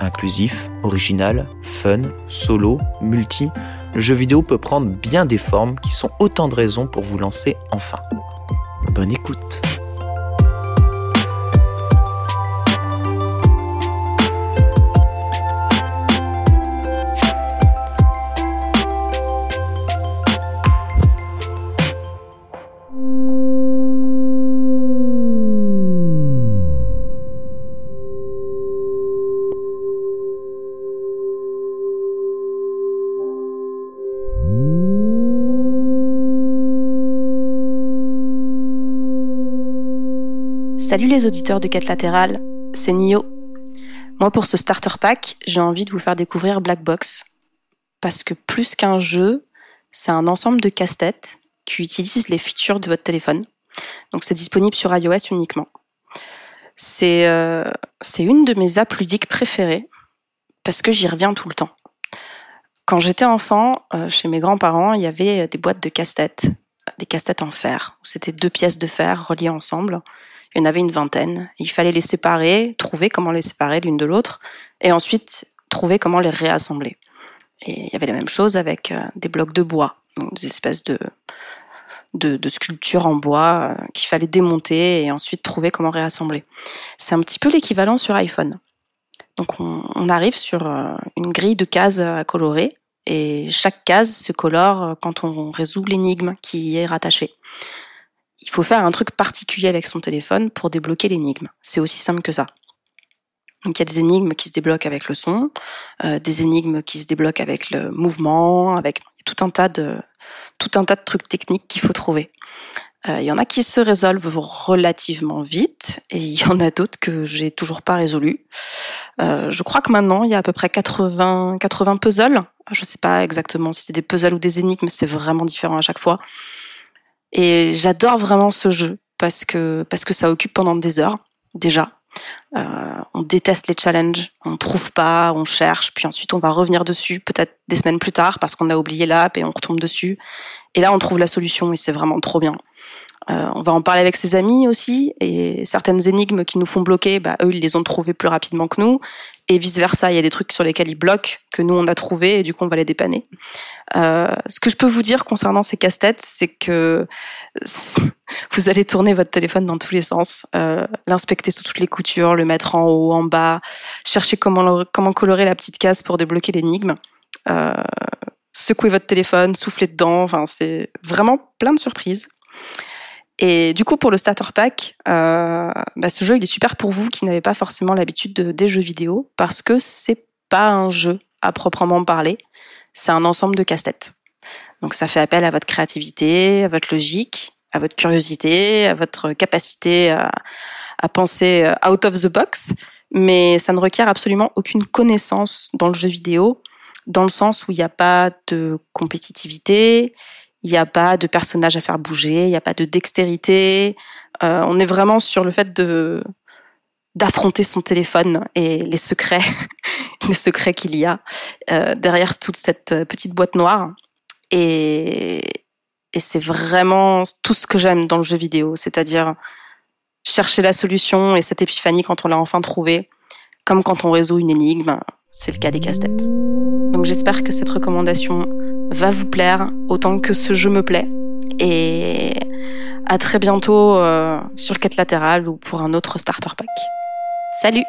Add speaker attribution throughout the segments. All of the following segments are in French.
Speaker 1: Inclusif, original, fun, solo, multi, le jeu vidéo peut prendre bien des formes qui sont autant de raisons pour vous lancer enfin. Bonne écoute
Speaker 2: Salut les auditeurs de Quête Latérale, c'est Nio. Moi pour ce starter pack, j'ai envie de vous faire découvrir Black Box. Parce que plus qu'un jeu, c'est un ensemble de casse-têtes qui utilisent les features de votre téléphone. Donc c'est disponible sur iOS uniquement. C'est euh, une de mes apps ludiques préférées parce que j'y reviens tout le temps. Quand j'étais enfant, euh, chez mes grands-parents, il y avait des boîtes de casse-têtes, des casse-têtes en fer. C'était deux pièces de fer reliées ensemble il y en avait une vingtaine. Il fallait les séparer, trouver comment les séparer l'une de l'autre, et ensuite trouver comment les réassembler. Et il y avait la même chose avec euh, des blocs de bois, des espèces de, de, sculptures en bois euh, qu'il fallait démonter et ensuite trouver comment réassembler. C'est un petit peu l'équivalent sur iPhone. Donc on, on, arrive sur euh, une grille de cases à colorer et chaque case se colore quand on résout l'énigme qui y est rattachée il faut faire un truc particulier avec son téléphone pour débloquer l'énigme. C'est aussi simple que ça. Donc il y a des énigmes qui se débloquent avec le son, euh, des énigmes qui se débloquent avec le mouvement, avec tout un tas de tout un tas de trucs techniques qu'il faut trouver. Euh, il y en a qui se résolvent relativement vite et il y en a d'autres que j'ai toujours pas résolu. Euh, je crois que maintenant il y a à peu près 80 80 puzzles. Je sais pas exactement si c'est des puzzles ou des énigmes, c'est vraiment différent à chaque fois. Et j'adore vraiment ce jeu parce que parce que ça occupe pendant des heures déjà. Euh, on déteste les challenges, on trouve pas, on cherche, puis ensuite on va revenir dessus peut-être des semaines plus tard parce qu'on a oublié l'app et on retombe dessus. Et là on trouve la solution et c'est vraiment trop bien. Euh, on va en parler avec ses amis aussi, et certaines énigmes qui nous font bloquer, bah, eux, ils les ont trouvées plus rapidement que nous, et vice-versa, il y a des trucs sur lesquels ils bloquent, que nous, on a trouvé, et du coup, on va les dépanner. Euh, ce que je peux vous dire concernant ces casse-têtes, c'est que vous allez tourner votre téléphone dans tous les sens, euh, l'inspecter sous toutes les coutures, le mettre en haut, en bas, chercher comment, comment colorer la petite case pour débloquer l'énigme. Euh, secouer votre téléphone, souffler dedans, enfin c'est vraiment plein de surprises. Et du coup, pour le starter pack, euh, bah, ce jeu, il est super pour vous qui n'avez pas forcément l'habitude de, des jeux vidéo, parce que c'est pas un jeu à proprement parler, c'est un ensemble de casse-têtes. Donc ça fait appel à votre créativité, à votre logique, à votre curiosité, à votre capacité à, à penser euh, out of the box, mais ça ne requiert absolument aucune connaissance dans le jeu vidéo, dans le sens où il n'y a pas de compétitivité, il n'y a pas de personnage à faire bouger, il n'y a pas de dextérité. Euh, on est vraiment sur le fait de d'affronter son téléphone et les secrets, les secrets qu'il y a euh, derrière toute cette petite boîte noire. Et, et c'est vraiment tout ce que j'aime dans le jeu vidéo, c'est-à-dire chercher la solution et cette épiphanie quand on l'a enfin trouvée, comme quand on résout une énigme, c'est le cas des casse-têtes. Donc j'espère que cette recommandation va vous plaire autant que ce jeu me plaît. Et à très bientôt euh, sur Quête Latérale ou pour un autre starter pack. Salut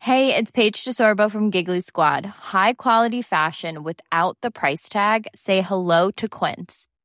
Speaker 3: Hey, it's Paige DeSorbo from Giggly Squad. High quality fashion without the price tag. Say hello to Quince.